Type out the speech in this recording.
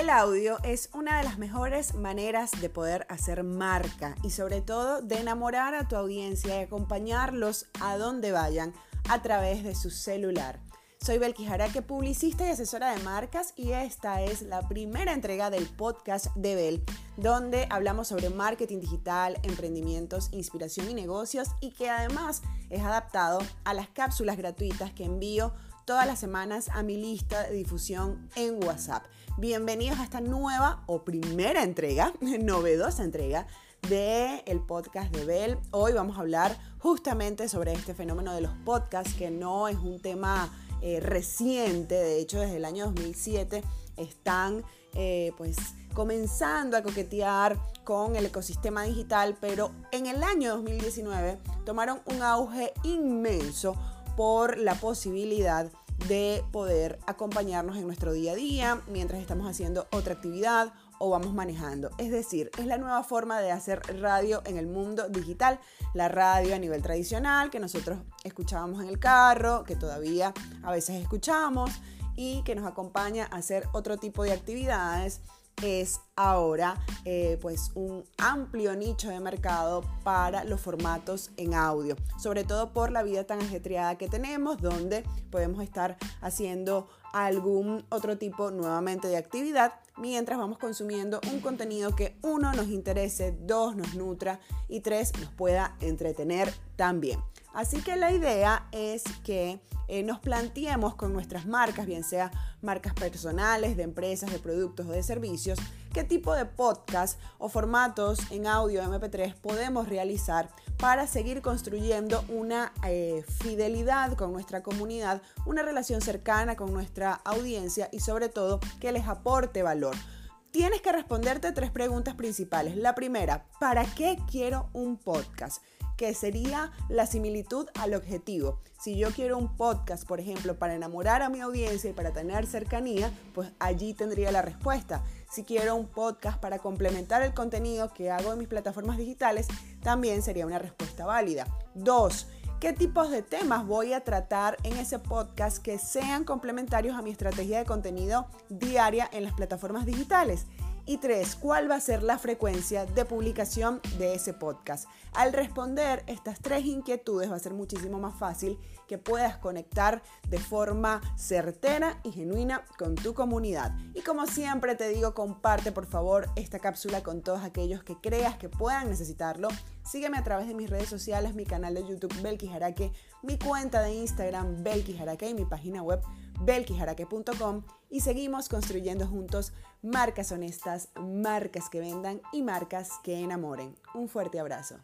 El audio es una de las mejores maneras de poder hacer marca y sobre todo de enamorar a tu audiencia y acompañarlos a donde vayan a través de su celular. Soy Belki Jaraque, publicista y asesora de marcas y esta es la primera entrega del podcast de Bel, donde hablamos sobre marketing digital, emprendimientos, inspiración y negocios y que además es adaptado a las cápsulas gratuitas que envío todas las semanas a mi lista de difusión en WhatsApp. Bienvenidos a esta nueva o primera entrega, novedosa entrega del el podcast de Bell. Hoy vamos a hablar justamente sobre este fenómeno de los podcasts, que no es un tema eh, reciente, de hecho desde el año 2007 están eh, pues comenzando a coquetear con el ecosistema digital, pero en el año 2019 tomaron un auge inmenso por la posibilidad de poder acompañarnos en nuestro día a día mientras estamos haciendo otra actividad o vamos manejando. Es decir, es la nueva forma de hacer radio en el mundo digital. La radio a nivel tradicional que nosotros escuchábamos en el carro, que todavía a veces escuchamos y que nos acompaña a hacer otro tipo de actividades es ahora eh, pues un amplio nicho de mercado para los formatos en audio, sobre todo por la vida tan ajetreada que tenemos, donde podemos estar haciendo algún otro tipo nuevamente de actividad mientras vamos consumiendo un contenido que uno nos interese, dos nos nutra y tres nos pueda entretener también. Así que la idea es que eh, nos planteemos con nuestras marcas, bien sea marcas personales, de empresas, de productos o de servicios, qué tipo de podcast o formatos en audio MP3 podemos realizar para seguir construyendo una eh, fidelidad con nuestra comunidad, una relación cercana con nuestra audiencia y sobre todo que les aporte valor. Tienes que responderte tres preguntas principales. La primera, ¿para qué quiero un podcast? Que sería la similitud al objetivo. Si yo quiero un podcast, por ejemplo, para enamorar a mi audiencia y para tener cercanía, pues allí tendría la respuesta. Si quiero un podcast para complementar el contenido que hago en mis plataformas digitales, también sería una respuesta válida. Dos, ¿Qué tipos de temas voy a tratar en ese podcast que sean complementarios a mi estrategia de contenido diaria en las plataformas digitales? Y tres, ¿cuál va a ser la frecuencia de publicación de ese podcast? Al responder estas tres inquietudes va a ser muchísimo más fácil que puedas conectar de forma certera y genuina con tu comunidad. Y como siempre te digo, comparte por favor esta cápsula con todos aquellos que creas que puedan necesitarlo. Sígueme a través de mis redes sociales, mi canal de YouTube Belki Jaraque, mi cuenta de Instagram Belki Jaraque y mi página web belkijaraque.com y seguimos construyendo juntos marcas honestas, marcas que vendan y marcas que enamoren. Un fuerte abrazo.